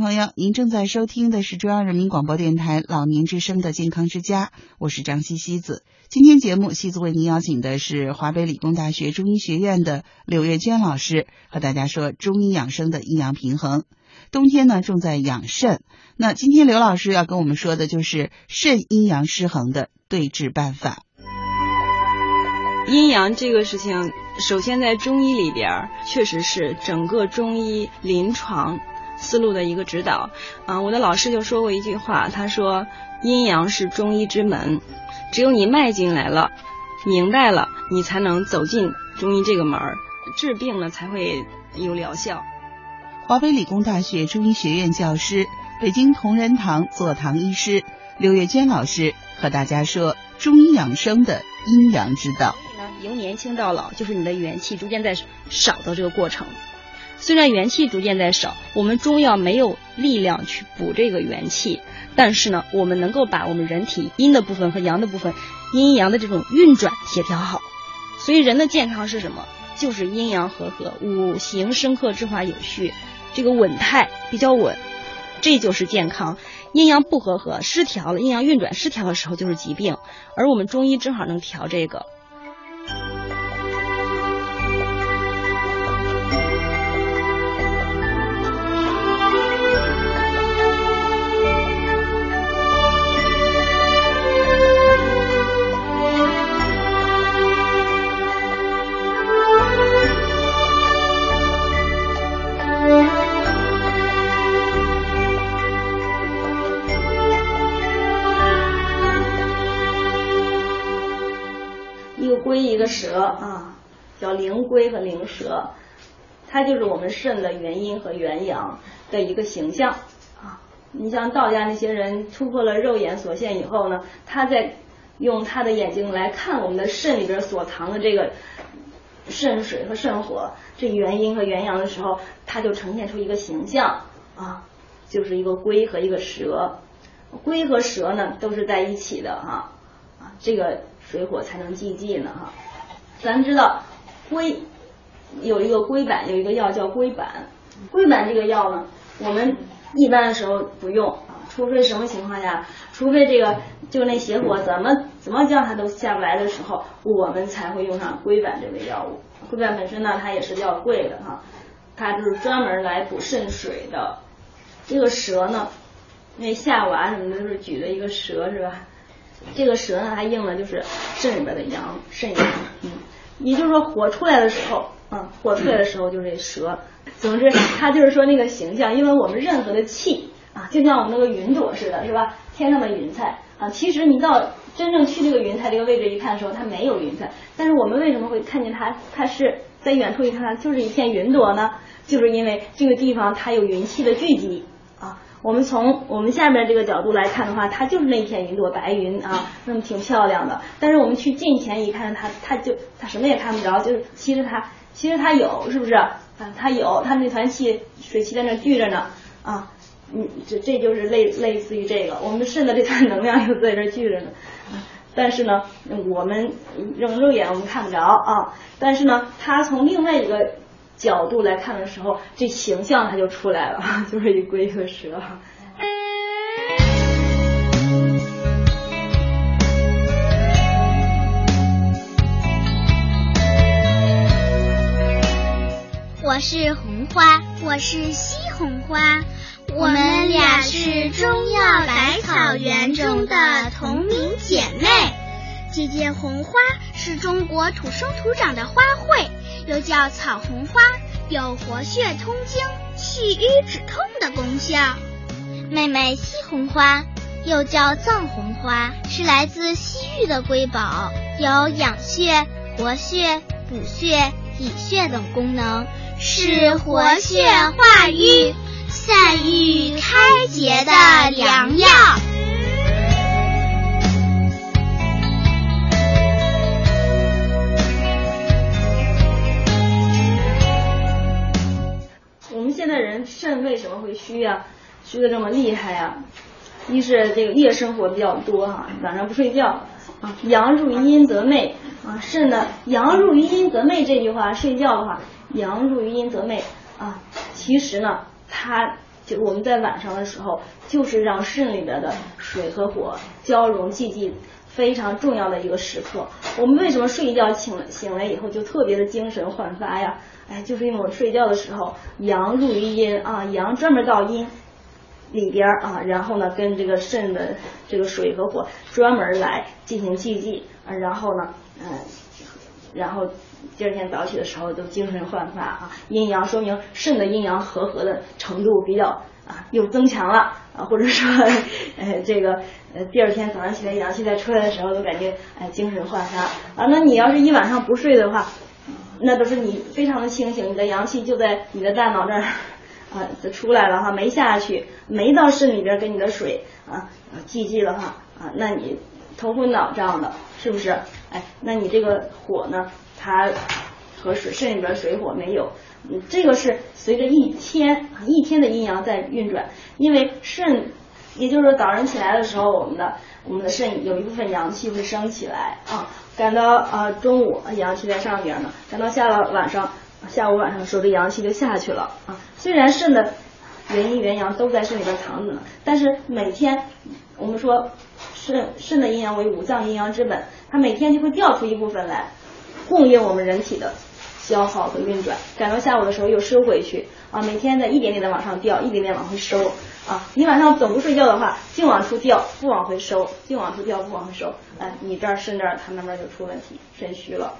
朋友，您正在收听的是中央人民广播电台老年之声的健康之家，我是张西西子。今天节目，西子为您邀请的是华北理工大学中医学院的柳月娟老师，和大家说中医养生的阴阳平衡。冬天呢，重在养肾。那今天刘老师要跟我们说的就是肾阴阳失衡的对治办法。阴阳这个事情，首先在中医里边，确实是整个中医临床思路的一个指导。啊，我的老师就说过一句话，他说阴阳是中医之门，只有你迈进来了，明白了，你才能走进中医这个门儿，治病了才会有疗效。华北理工大学中医学院教师、北京同仁堂坐堂医师刘月娟老师和大家说中医养生的阴阳之道。由年轻到老，就是你的元气逐渐在少的这个过程。虽然元气逐渐在少，我们中药没有力量去补这个元气，但是呢，我们能够把我们人体阴的部分和阳的部分，阴阳的这种运转协调好。所以人的健康是什么？就是阴阳和合，五行生克制化有序，这个稳态比较稳，这就是健康。阴阳不和合、失调了，阴阳运转失调的时候就是疾病，而我们中医正好能调这个。一个龟，一个蛇啊，叫灵龟和灵蛇，它就是我们肾的元阴和元阳的一个形象啊。你像道家那些人突破了肉眼所见以后呢，他在用他的眼睛来看我们的肾里边所藏的这个肾水和肾火，这元阴和元阳的时候，他就呈现出一个形象啊，就是一个龟和一个蛇。龟和蛇呢都是在一起的哈啊，这个水火才能济济呢哈。咱知道龟有一个龟板，有一个药叫龟板。龟板这个药呢，我们一般的时候不用，除非什么情况下，除非这个就那邪火怎么怎么叫它都下不来的时候，我们才会用上龟板这味药物。龟板本身呢，它也是比较贵的哈，它就是专门来补肾水的。这个蛇呢，那夏娃什么的都是举着一个蛇是吧？这个蛇呢，它应了就是肾里边的阳，肾阳，嗯。也就是说，火出来的时候，嗯，火出来的时候就是蛇。总之，它就是说那个形象，因为我们任何的气啊，就像我们那个云朵似的，是吧？天上的云彩啊，其实你到真正去这个云彩这个位置一看的时候，它没有云彩。但是我们为什么会看见它？它是在远处一看，它就是一片云朵呢？就是因为这个地方它有云气的聚集。我们从我们下面这个角度来看的话，它就是那片云朵白云啊，那么挺漂亮的。但是我们去近前一看，它它就它什么也看不着，就是其实它其实它有，是不是？啊，它有，它那团气水气在那聚着呢啊，嗯，这这就是类类似于这个，我们肾的这团能量又在这聚着呢。但是呢，我们用肉眼我们看不着啊，但是呢，它从另外一个。角度来看的时候，这形象它就出来了，就是一龟和蛇。我是红花，我是西红花，我们俩是中药百草园中的同名姐妹。姐姐红花是中国土生土长的花卉。又叫草红花，有活血通经、祛瘀止痛的功效。妹妹西红花又叫藏红花，是来自西域的瑰宝，有养血、活血、补血、理血等功能，是活血化瘀、散瘀开结的良药。为什么会虚啊？虚的这么厉害呀？一是这个夜生活比较多哈，晚上不睡觉啊。阳入于阴则寐啊，肾呢阳入于阴则寐这句话，睡觉的话，阳入于阴则寐啊。其实呢，它就我们在晚上的时候，就是让肾里边的水和火交融济济。非常重要的一个时刻，我们为什么睡一觉醒醒来以后就特别的精神焕发呀？哎，就是因为我睡觉的时候阳入于阴啊，阳专门到阴里边啊，然后呢跟这个肾的这个水和火专门来进行聚集啊，然后呢嗯，然后第二天早起的时候都精神焕发啊，阴阳说明肾的阴阳和合的程度比较啊又增强了啊，或者说呃这个。呃，第二天早上起来，阳气再出来的时候，都感觉哎精神焕发啊。那你要是一晚上不睡的话，那都是你非常的清醒，你的阳气就在你的大脑这儿啊就出来了哈，没下去，没到肾里边跟你的水啊济济了哈啊，那你头昏脑胀的，是不是？哎，那你这个火呢，它和水肾里边水火没有，嗯，这个是随着一天一天的阴阳在运转，因为肾。也就是说，早上起来的时候，我们的我们的肾有一部分阳气会升起来啊，赶到啊中午阳气在上边呢，赶到下了晚上，下午晚上的时候这阳气就下去了啊。虽然肾的元阴元阳都在肾里边藏着呢，但是每天我们说肾肾的阴阳为五脏阴阳之本，它每天就会掉出一部分来供应我们人体的消耗和运转，赶到下午的时候又收回去啊，每天的一点点的往上掉，一点点往回收。啊，你晚上总不睡觉的话，净往出掉，不往回收，净往出掉，不往回收，哎，你这儿肾这儿它慢慢就出问题，肾虚了。